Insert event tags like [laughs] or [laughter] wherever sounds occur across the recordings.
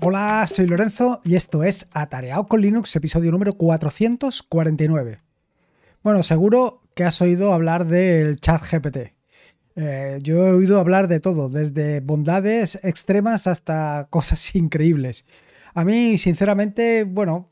Hola, soy Lorenzo y esto es Atareado con Linux, episodio número 449. Bueno, seguro que has oído hablar del chat GPT. Eh, yo he oído hablar de todo, desde bondades extremas hasta [laughs] cosas increíbles. A mí, sinceramente, bueno,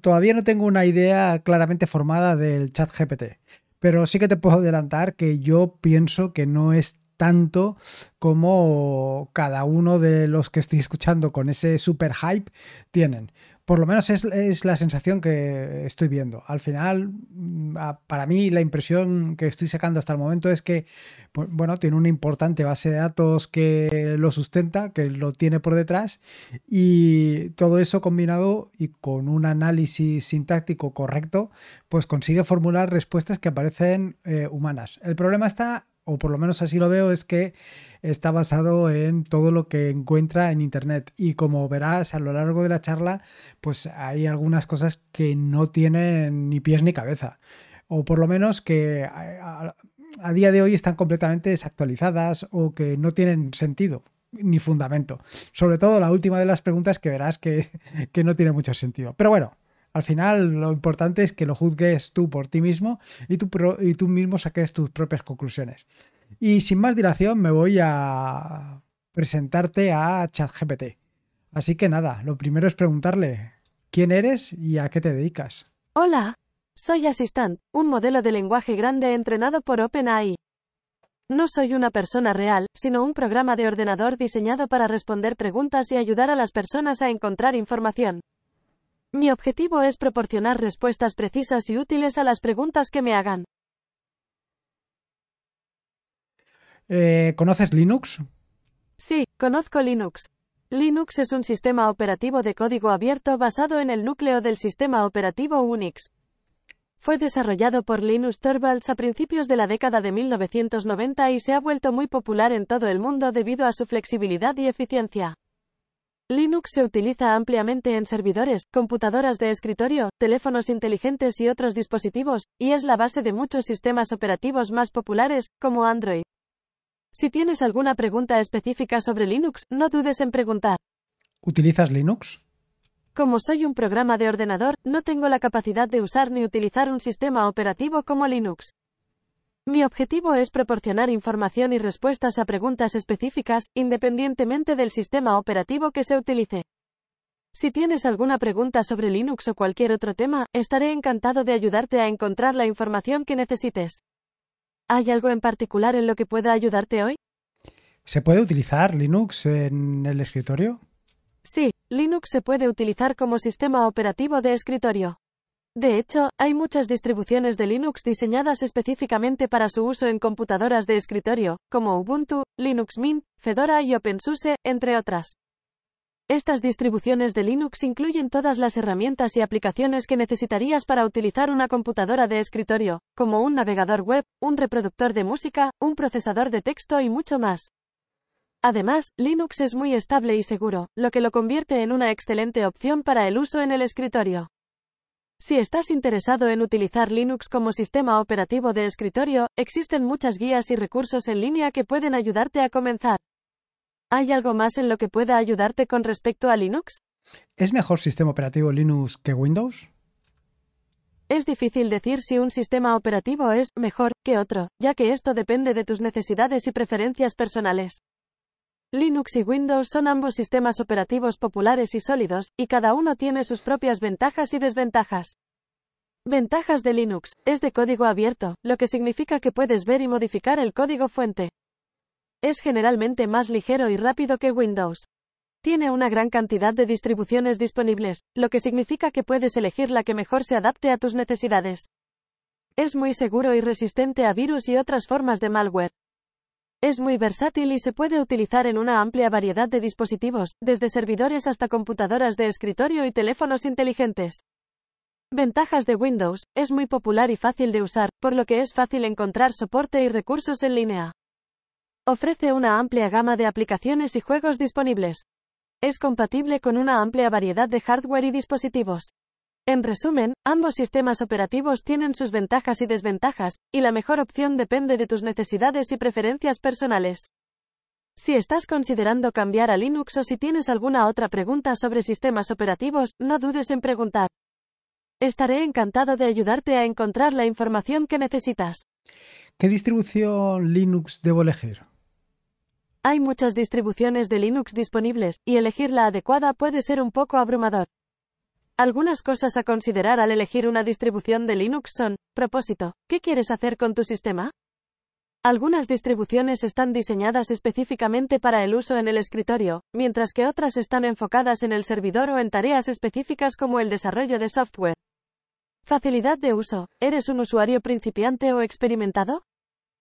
todavía no tengo una idea claramente formada del chat GPT, pero sí que te puedo adelantar que yo pienso que no es tanto como cada uno de los que estoy escuchando con ese super hype tienen. Por lo menos es, la sensación que estoy viendo. Al final, mm, para mí, la impresión que estoy sacando hasta el momento es que, bueno, tiene una importante base de datos que lo sustenta, que lo tiene por detrás, y todo eso combinado y con un análisis sintáctico correcto, pues consigue formular respuestas que parecen eh, humanas. El problema está o por lo menos así lo veo, es que está basado en todo lo que encuentra en Internet. Y como verás a lo largo de la charla, pues hay algunas cosas que no tienen ni pies ni cabeza. O por lo menos que a, día de hoy están completamente desactualizadas o que no tienen sentido ni fundamento. Sobre todo la última de las preguntas que verás que, [laughs] que no tiene mucho sentido. Pero bueno, al final lo importante es que lo juzgues tú por ti mismo y tú, mismo saques tus propias conclusiones. Y sin más dilación me voy a presentarte a ChatGPT. Así que nada, lo primero es preguntarle quién eres y a qué te dedicas. Hola, soy Assistant, un modelo de lenguaje grande entrenado por OpenAI. No soy una persona real, sino un programa de ordenador diseñado para responder preguntas y ayudar a las personas a encontrar información. Mi objetivo es proporcionar respuestas precisas y útiles a las preguntas que me hagan. Eh, ¿Conoces Linux? Sí, conozco Linux. Linux es un sistema operativo de código abierto basado en el núcleo del sistema operativo Unix. Fue desarrollado por Linus Torvalds a principios de la década de 1990 y se ha vuelto muy popular en todo el mundo debido a su flexibilidad y eficiencia. Linux se utiliza ampliamente en servidores, computadoras de escritorio, teléfonos inteligentes y otros dispositivos, y es la base de muchos sistemas operativos más populares, como Android. Si tienes alguna pregunta específica sobre Linux, no dudes en preguntar. ¿Utilizas Linux? Como soy un programa de ordenador, no tengo la capacidad de usar ni utilizar un sistema operativo como Linux. Mi objetivo es proporcionar información y respuestas a preguntas específicas, independientemente del sistema operativo que se utilice. Si tienes alguna pregunta sobre Linux o cualquier otro tema, estaré encantado de ayudarte a encontrar la información que necesites. ¿Hay algo en particular en lo que pueda ayudarte hoy? ¿Se puede utilizar Linux en el escritorio? Sí, Linux se puede utilizar como sistema operativo de escritorio. De hecho, hay muchas distribuciones de Linux diseñadas específicamente para su uso en computadoras de escritorio, como Ubuntu, Linux Mint, Fedora y OpenSUSE, entre otras. Estas distribuciones de Linux incluyen todas las herramientas y aplicaciones que necesitarías para utilizar una computadora de escritorio, como un navegador web, un reproductor de música, un procesador de texto y mucho más. Además, Linux es muy estable y seguro, lo que lo convierte en una excelente opción para el uso en el escritorio. Si estás interesado en utilizar Linux como sistema operativo de escritorio, existen muchas guías y recursos en línea que pueden ayudarte a comenzar. ¿Hay algo más en lo que pueda ayudarte con respecto a Linux? ¿Es mejor sistema operativo Linux que Windows? Es difícil decir si un sistema operativo es mejor que otro, ya que esto depende de tus necesidades y preferencias personales. Linux y Windows son ambos sistemas operativos populares y sólidos, y cada uno tiene sus propias ventajas y desventajas. Ventajas de Linux. Es de código abierto, lo que significa que puedes ver y modificar el código fuente. Es generalmente más ligero y rápido que Windows. Tiene una gran cantidad de distribuciones disponibles, lo que significa que puedes elegir la que mejor se adapte a tus necesidades. Es muy seguro y resistente a virus y otras formas de malware. Es muy versátil y se puede utilizar en una amplia variedad de dispositivos, desde servidores hasta computadoras de escritorio y teléfonos inteligentes. Ventajas de Windows, es muy popular y fácil de usar, por lo que es fácil encontrar soporte y recursos en línea. Ofrece una amplia gama de aplicaciones y juegos disponibles. Es compatible con una amplia variedad de hardware y dispositivos. En resumen, ambos sistemas operativos tienen sus ventajas y desventajas, y la mejor opción depende de tus necesidades y preferencias personales. Si estás considerando cambiar a Linux o si tienes alguna otra pregunta sobre sistemas operativos, no dudes en preguntar. Estaré encantado de ayudarte a encontrar la información que necesitas. ¿Qué distribución Linux debo elegir? Hay muchas distribuciones de Linux disponibles, y elegir la adecuada puede ser un poco abrumador. Algunas cosas a considerar al elegir una distribución de Linux son, propósito, ¿qué quieres hacer con tu sistema? Algunas distribuciones están diseñadas específicamente para el uso en el escritorio, mientras que otras están enfocadas en el servidor o en tareas específicas como el desarrollo de software. Facilidad de uso. ¿Eres un usuario principiante o experimentado?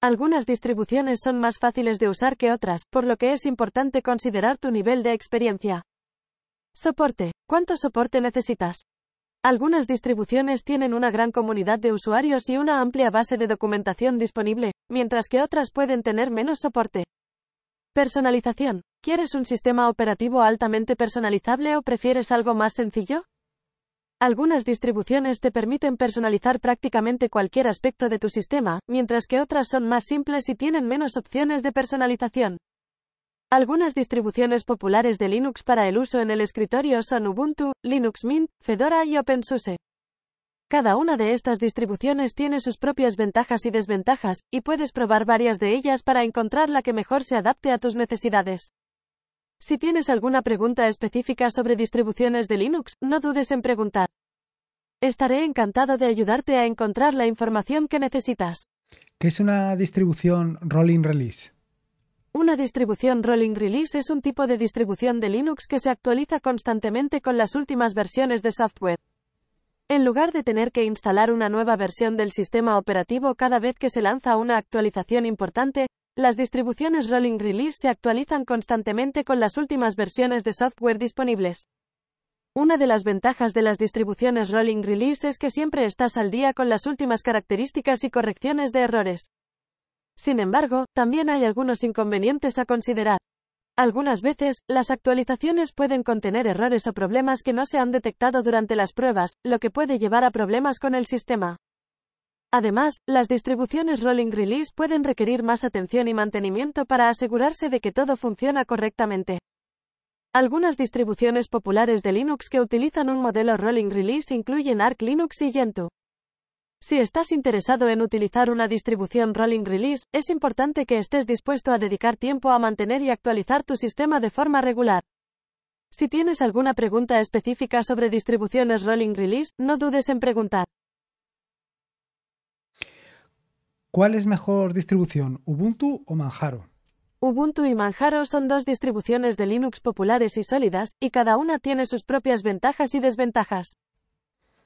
Algunas distribuciones son más fáciles de usar que otras, por lo que es importante considerar tu nivel de experiencia. Soporte. ¿Cuánto soporte necesitas? Algunas distribuciones tienen una gran comunidad de usuarios y una amplia base de documentación disponible, mientras que otras pueden tener menos soporte. Personalización. ¿Quieres un sistema operativo altamente personalizable o prefieres algo más sencillo? Algunas distribuciones te permiten personalizar prácticamente cualquier aspecto de tu sistema, mientras que otras son más simples y tienen menos opciones de personalización. Algunas distribuciones populares de Linux para el uso en el escritorio son Ubuntu, Linux Mint, Fedora y OpenSUSE. Cada una de estas distribuciones tiene sus propias ventajas y desventajas, y puedes probar varias de ellas para encontrar la que mejor se adapte a tus necesidades. Si tienes alguna pregunta específica sobre distribuciones de Linux, no dudes en preguntar. Estaré encantado de ayudarte a encontrar la información que necesitas. ¿Qué es una distribución Rolling Release? Una distribución Rolling Release es un tipo de distribución de Linux que se actualiza constantemente con las últimas versiones de software. En lugar de tener que instalar una nueva versión del sistema operativo cada vez que se lanza una actualización importante, las distribuciones Rolling Release se actualizan constantemente con las últimas versiones de software disponibles. Una de las ventajas de las distribuciones Rolling Release es que siempre estás al día con las últimas características y correcciones de errores. Sin embargo, también hay algunos inconvenientes a considerar. Algunas veces, las actualizaciones pueden contener errores o problemas que no se han detectado durante las pruebas, lo que puede llevar a problemas con el sistema. Además, las distribuciones Rolling Release pueden requerir más atención y mantenimiento para asegurarse de que todo funciona correctamente. Algunas distribuciones populares de Linux que utilizan un modelo Rolling Release incluyen Arch Linux y Gentoo. Si estás interesado en utilizar una distribución Rolling Release, es importante que estés dispuesto a dedicar tiempo a mantener y actualizar tu sistema de forma regular. Si tienes alguna pregunta específica sobre distribuciones Rolling Release, no dudes en preguntar. ¿Cuál es mejor distribución, Ubuntu o Manjaro? Ubuntu y Manjaro son dos distribuciones de Linux populares y sólidas, y cada una tiene sus propias ventajas y desventajas.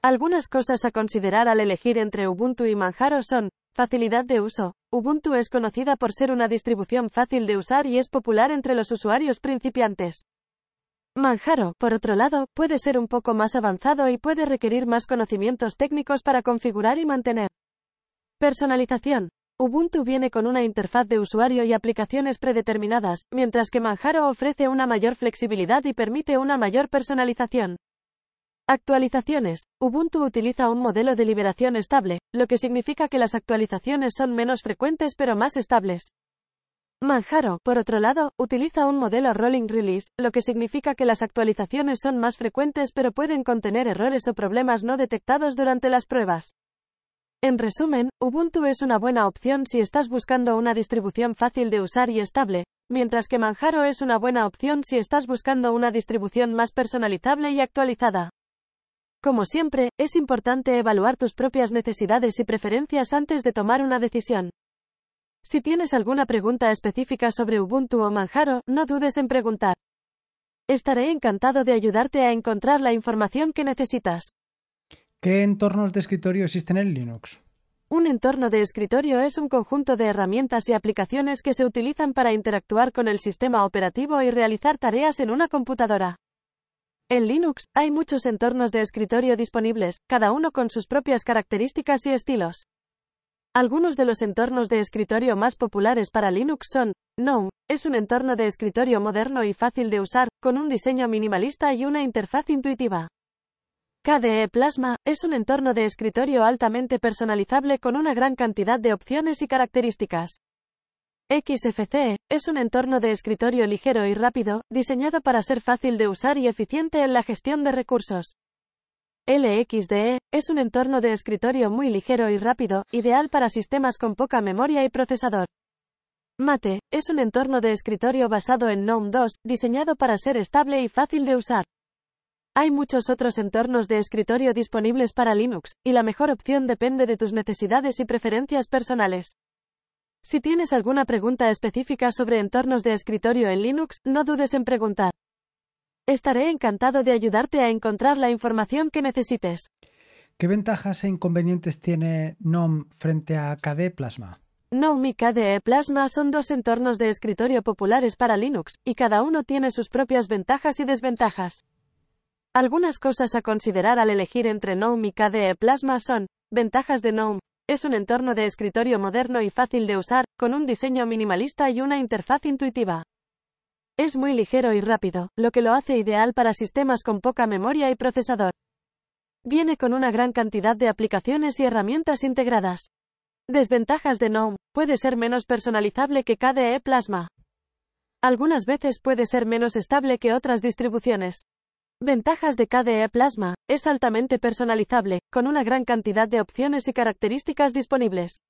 Algunas cosas a considerar al elegir entre Ubuntu y Manjaro son, facilidad de uso. Ubuntu es conocida por ser una distribución fácil de usar y es popular entre los usuarios principiantes. Manjaro, por otro lado, puede ser un poco más avanzado y puede requerir más conocimientos técnicos para configurar y mantener. Personalización. Ubuntu viene con una interfaz de usuario y aplicaciones predeterminadas, mientras que Manjaro ofrece una mayor flexibilidad y permite una mayor personalización. Actualizaciones. Ubuntu utiliza un modelo de liberación estable, lo que significa que las actualizaciones son menos frecuentes pero más estables. Manjaro, por otro lado, utiliza un modelo rolling release, lo que significa que las actualizaciones son más frecuentes pero pueden contener errores o problemas no detectados durante las pruebas. En resumen, Ubuntu es una buena opción si estás buscando una distribución fácil de usar y estable, mientras que Manjaro es una buena opción si estás buscando una distribución más personalizable y actualizada. Como siempre, es importante evaluar tus propias necesidades y preferencias antes de tomar una decisión. Si tienes alguna pregunta específica sobre Ubuntu o Manjaro, no dudes en preguntar. Estaré encantado de ayudarte a encontrar la información que necesitas. ¿Qué entornos de escritorio existen en Linux? Un entorno de escritorio es un conjunto de herramientas y aplicaciones que se utilizan para interactuar con el sistema operativo y realizar tareas en una computadora. En Linux, hay muchos entornos de escritorio disponibles, cada uno con sus propias características y estilos. Algunos de los entornos de escritorio más populares para Linux son, GNOME, es un entorno de escritorio moderno y fácil de usar, con un diseño minimalista y una interfaz intuitiva. KDE Plasma, es un entorno de escritorio altamente personalizable con una gran cantidad de opciones y características. XFCE es un entorno de escritorio ligero y rápido, diseñado para ser fácil de usar y eficiente en la gestión de recursos. LXDE es un entorno de escritorio muy ligero y rápido, ideal para sistemas con poca memoria y procesador. Mate es un entorno de escritorio basado en GNOME 2, diseñado para ser estable y fácil de usar. Hay muchos otros entornos de escritorio disponibles para Linux, y la mejor opción depende de tus necesidades y preferencias personales. Si tienes alguna pregunta específica sobre entornos de escritorio en Linux, no dudes en preguntar. Estaré encantado de ayudarte a encontrar la información que necesites. ¿Qué ventajas e inconvenientes tiene GNOME frente a KDE Plasma? GNOME y KDE Plasma son dos entornos de escritorio populares para Linux, y cada uno tiene sus propias ventajas y desventajas. Algunas cosas a considerar al elegir entre GNOME y KDE Plasma son, ventajas de GNOME, es un entorno de escritorio moderno y fácil de usar, con un diseño minimalista y una interfaz intuitiva. Es muy ligero y rápido, lo que lo hace ideal para sistemas con poca memoria y procesador. Viene con una gran cantidad de aplicaciones y herramientas integradas. Desventajas de GNOME. Puede ser menos personalizable que KDE Plasma. Algunas veces puede ser menos estable que otras distribuciones. Ventajas de KDE Plasma. Es altamente personalizable, con una gran cantidad de opciones y características disponibles.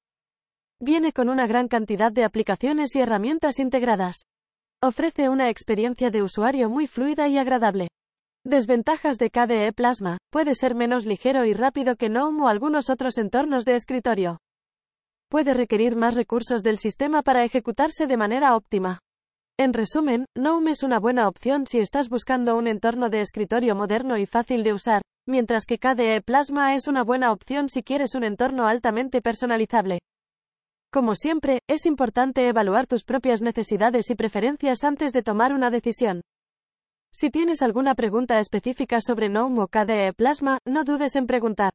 Viene con una gran cantidad de aplicaciones y herramientas integradas. Ofrece una experiencia de usuario muy fluida y agradable. Desventajas de KDE Plasma. Puede ser menos ligero y rápido que GNOME o algunos otros entornos de escritorio. Puede requerir más recursos del sistema para ejecutarse de manera óptima. En resumen, GNOME es una buena opción si estás buscando un entorno de escritorio moderno y fácil de usar, mientras que KDE Plasma es una buena opción si quieres un entorno altamente personalizable. Como siempre, es importante evaluar tus propias necesidades y preferencias antes de tomar una decisión. Si tienes alguna pregunta específica sobre GNOME o KDE Plasma, no dudes en preguntar.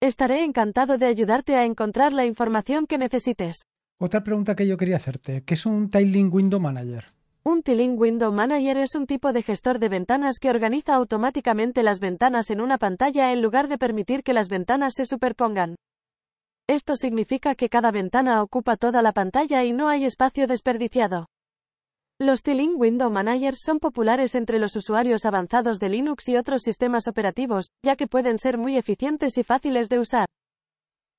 Estaré encantado de ayudarte a encontrar la información que necesites. Otra pregunta que yo quería hacerte, ¿qué es un Tiling Window Manager? Un Tiling Window Manager es un tipo de gestor de ventanas que organiza automáticamente las ventanas en una pantalla en lugar de permitir que las ventanas se superpongan. Esto significa que cada ventana ocupa toda la pantalla y no hay espacio desperdiciado. Los Tiling Window Managers son populares entre los usuarios avanzados de Linux y otros sistemas operativos, ya que pueden ser muy eficientes y fáciles de usar.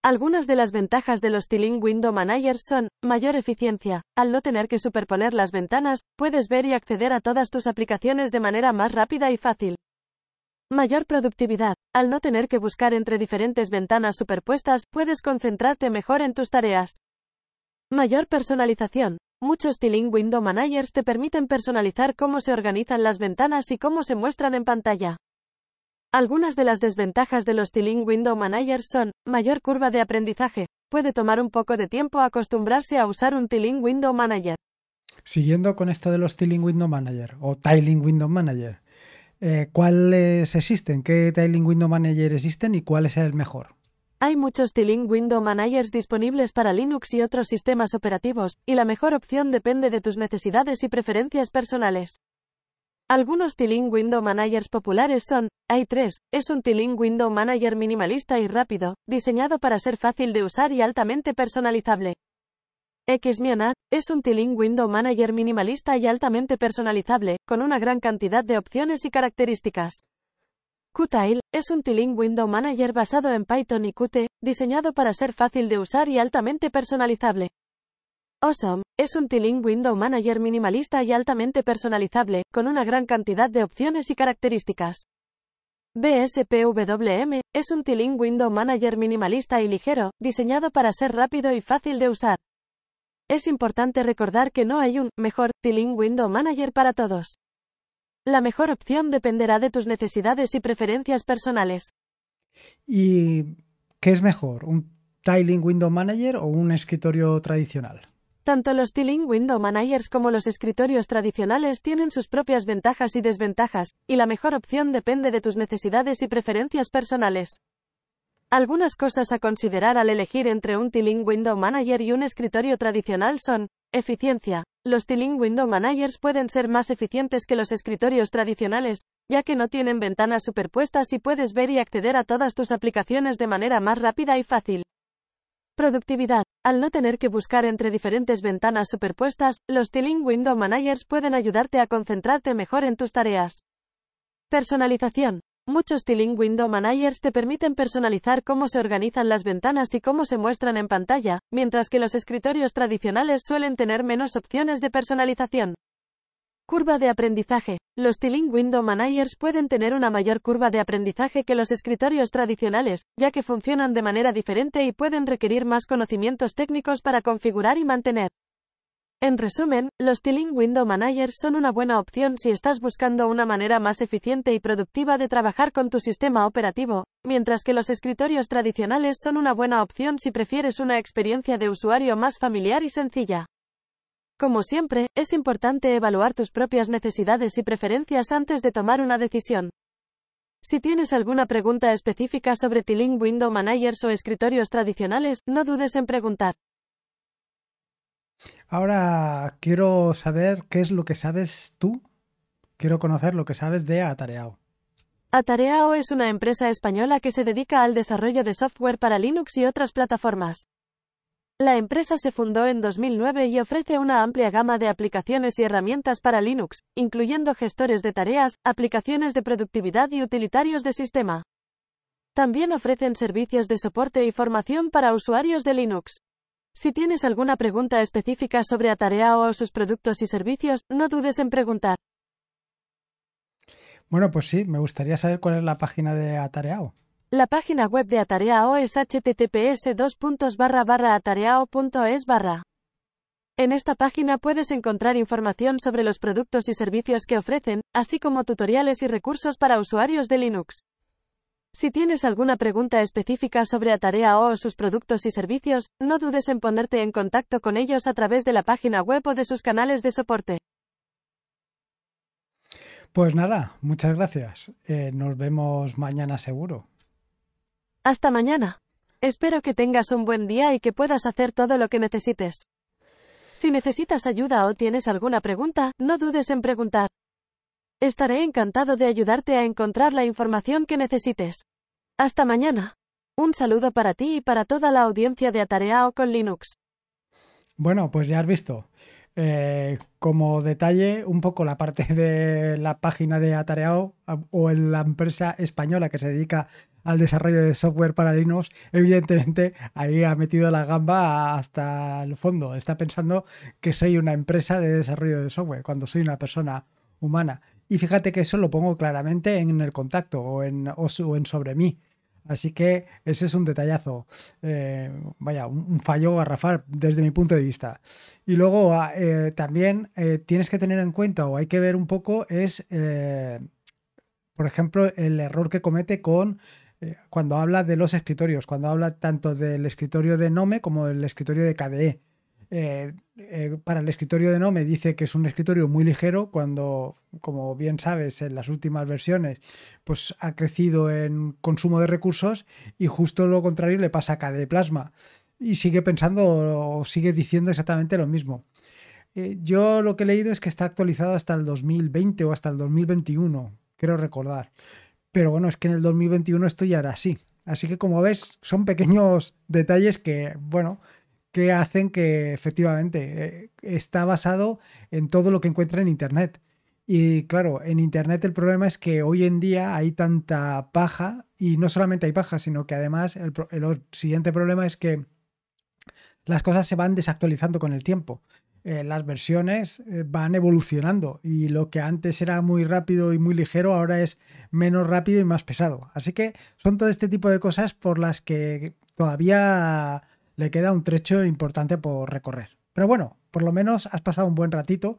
Algunas de las ventajas de los Tiling Window Managers son, mayor eficiencia. Al no tener que superponer las ventanas, puedes ver y acceder a todas tus aplicaciones de manera más rápida y fácil. Mayor productividad. Al no tener que buscar entre diferentes ventanas superpuestas, puedes concentrarte mejor en tus tareas. Mayor personalización. Muchos Tiling Window Managers te permiten personalizar cómo se organizan las ventanas y cómo se muestran en pantalla. Algunas de las desventajas de los Tiling Window Managers son, mayor curva de aprendizaje. Puede tomar un poco de tiempo acostumbrarse a usar un Tiling Window Manager. Siguiendo con esto de los Tiling Window Manager o Tiling Window Manager, eh, ¿cuáles existen? ¿Qué Tiling Window Manager existen y cuál es el mejor? Hay muchos Tiling Window Managers disponibles para Linux y otros sistemas operativos, y la mejor opción depende de tus necesidades y preferencias personales. Algunos Tiling Window Managers populares son, i3, es un Tiling Window Manager minimalista y rápido, diseñado para ser fácil de usar y altamente personalizable. Xmionad, es un Tiling Window Manager minimalista y altamente personalizable, con una gran cantidad de opciones y características. Qtile, es un Tiling Window Manager basado en Python y Qt, diseñado para ser fácil de usar y altamente personalizable. Awesome, es un Tiling Window Manager minimalista y altamente personalizable, con una gran cantidad de opciones y características. BSPWM, es un Tiling Window Manager minimalista y ligero, diseñado para ser rápido y fácil de usar. Es importante recordar que no hay un mejor Tiling Window Manager para todos. La mejor opción dependerá de tus necesidades y preferencias personales. ¿Y qué es mejor, un Tiling Window Manager o un escritorio tradicional? Tanto los Tiling Window Managers como los escritorios tradicionales tienen sus propias ventajas y desventajas, y la mejor opción depende de tus necesidades y preferencias personales. Algunas cosas a considerar al elegir entre un Tiling Window Manager y un escritorio tradicional son, eficiencia. Los Tiling Window Managers pueden ser más eficientes que los escritorios tradicionales, ya que no tienen ventanas superpuestas y puedes ver y acceder a todas tus aplicaciones de manera más rápida y fácil. Productividad. Al no tener que buscar entre diferentes ventanas superpuestas, los Tiling Window Managers pueden ayudarte a concentrarte mejor en tus tareas. Personalización. Muchos Tiling Window Managers te permiten personalizar cómo se organizan las ventanas y cómo se muestran en pantalla, mientras que los escritorios tradicionales suelen tener menos opciones de personalización. Curva de aprendizaje. Los Tiling Window Managers pueden tener una mayor curva de aprendizaje que los escritorios tradicionales, ya que funcionan de manera diferente y pueden requerir más conocimientos técnicos para configurar y mantener. En resumen, los Tiling Window Managers son una buena opción si estás buscando una manera más eficiente y productiva de trabajar con tu sistema operativo, mientras que los escritorios tradicionales son una buena opción si prefieres una experiencia de usuario más familiar y sencilla. Como siempre, es importante evaluar tus propias necesidades y preferencias antes de tomar una decisión. Si tienes alguna pregunta específica sobre Tiling Window Managers o escritorios tradicionales, no dudes en preguntar. Ahora quiero saber qué es lo que sabes tú. Quiero conocer lo que sabes de Atareao. Atareao es una empresa española que se dedica al desarrollo de software para Linux y otras plataformas. La empresa se fundó en 2009 y ofrece una amplia gama de aplicaciones y herramientas para Linux, incluyendo gestores de tareas, aplicaciones de productividad y utilitarios de sistema. También ofrecen servicios de soporte y formación para usuarios de Linux. Si tienes alguna pregunta específica sobre Atareao o sus productos y servicios, no dudes en preguntar. Bueno, pues sí, me gustaría saber cuál es la página de Atareao. La página web de Atareao es https atareao.es En esta página puedes encontrar información sobre los productos y servicios que ofrecen, así como tutoriales y recursos para usuarios de Linux. Si tienes alguna pregunta específica sobre Atareao o sus productos y servicios, no dudes en ponerte en contacto con ellos a través de la página web o de sus canales de soporte. Pues nada, muchas gracias. Eh, nos vemos mañana seguro. Hasta mañana. Espero que tengas un buen día y que puedas hacer todo lo que necesites. Si necesitas ayuda o tienes alguna pregunta, no dudes en preguntar. Estaré encantado de ayudarte a encontrar la información que necesites. Hasta mañana. Un saludo para ti y para toda la audiencia de Atareao con Linux. Bueno, pues ya has visto. Eh, como detalle, un poco la parte de la página de Atareao o en la empresa española que se dedica al desarrollo de software para Linux, evidentemente ahí ha metido la gamba hasta el fondo. Está pensando que soy una empresa de desarrollo de software cuando soy una persona humana. Y fíjate que eso lo pongo claramente en el contacto o en, sobre mí. Así que ese es un detallazo, eh, vaya, un, fallo garrafal desde mi punto de vista. Y luego ah, eh, también eh, tienes que tener en cuenta o hay que ver un poco es, por ejemplo, el error que comete con cuando habla de los escritorios, cuando habla tanto del escritorio de Nome como del escritorio de KDE. Eh, eh, para el escritorio de Nome dice que es un escritorio muy ligero cuando, como bien sabes, en las últimas versiones pues ha crecido en consumo de recursos y justo lo contrario le pasa a KDE Plasma y sigue pensando o sigue diciendo exactamente lo mismo. Eh, yo lo que he leído es que está actualizado hasta el 2020 o hasta el 2021, quiero recordar. Pero bueno, es que en el 2021 esto ya era así. Así que como ves, son pequeños detalles que, bueno, que hacen que efectivamente eh, está basado en todo lo que encuentra en Internet. Y claro, en Internet el problema es que hoy en día hay tanta paja y no solamente hay paja, sino que además el, siguiente problema es que las cosas se van desactualizando con el tiempo. Eh, las versiones eh, van evolucionando y lo que antes era muy rápido y muy ligero ahora es menos rápido y más pesado. Así que son todo este tipo de cosas por las que todavía le queda un trecho importante por recorrer. Pero bueno, por lo menos has pasado un buen ratito,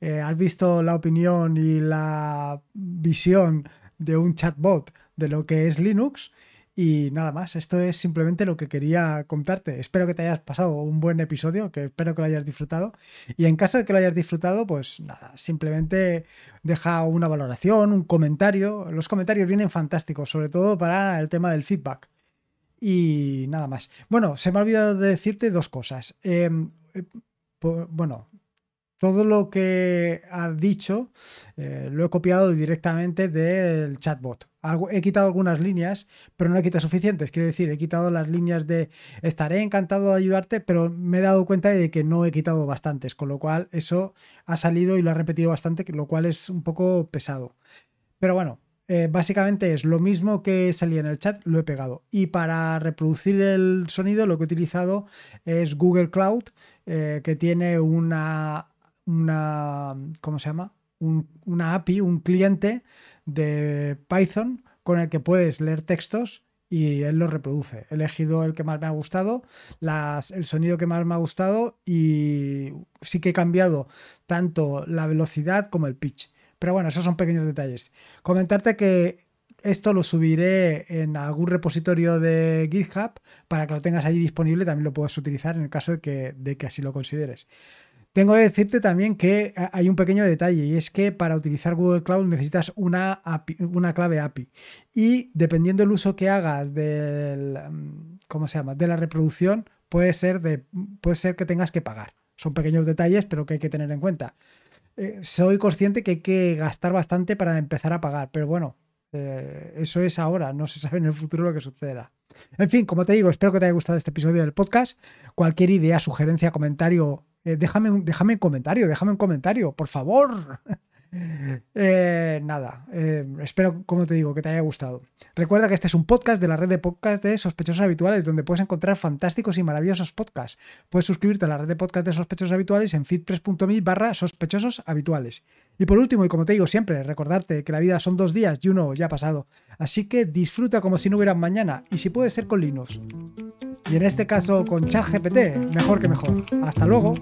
eh, has visto la opinión y la visión de un chatbot de lo que es Linux. Y nada más, esto es simplemente lo que quería contarte. Espero que te hayas pasado un buen episodio, que espero que lo hayas disfrutado. Y en caso de que lo hayas disfrutado, pues nada, simplemente deja una valoración, un comentario. Los comentarios vienen fantásticos, sobre todo para el tema del feedback. Y nada más. Bueno, se me ha olvidado de decirte dos cosas. Em, eh, bueno, todo lo que ha dicho eh, lo he copiado directamente del chatbot. Algo, he quitado algunas líneas, pero no he quitado suficientes. Quiero decir, he quitado las líneas de estaré encantado de ayudarte, pero me he dado cuenta de que no he quitado bastantes, con lo cual eso ha salido y lo ha repetido bastante, lo cual es un poco pesado. Pero bueno, eh, básicamente es lo mismo que salía en el chat, lo he pegado. Y para reproducir el sonido lo que he utilizado es Google Cloud, eh, que tiene una una, ¿cómo se llama? una API, un cliente de Python con el que puedes leer textos y él los reproduce. He elegido el que más me ha gustado, el sonido que más me ha gustado y sí que he cambiado tanto la velocidad como el pitch. Pero bueno, esos son pequeños detalles. Comentarte que esto lo subiré en algún repositorio de GitHub para que lo tengas ahí disponible. También lo puedes utilizar en el caso de que, de que así lo consideres. Tengo que decirte también que eh, hay un pequeño detalle y es que para utilizar Google Cloud necesitas una, una clave API y dependiendo del uso que hagas del, mm, ¿cómo se llama? de la reproducción puede ser, de, puede ser que tengas que pagar. Son pequeños detalles pero que hay que tener en cuenta. Eh, soy consciente que hay que gastar bastante para empezar a pagar, pero bueno, eh, eso es ahora, no se sabe en el futuro lo que sucederá. En fin, como te digo, espero que te haya gustado este episodio del podcast. Cualquier idea, sugerencia, comentario déjame, un, déjame un comentario, déjame un comentario, por favor. [laughs] Eh, nada, eh, espero, como te digo, que te haya gustado. Recuerda que este es un podcast de la red de podcast de sospechosos habituales, donde puedes encontrar fantásticos y maravillosos podcasts. Puedes suscribirte a la red de podcast de sospechosos habituales en feedpress.me barra habituales. Y por último, y como te digo siempre, recordarte que la vida son dos días y uno ya ha pasado. Así que disfruta como si no hubiera mañana, y si puede ser con Linux. Y en este caso con ChatGPT, mejor que mejor. Hasta luego.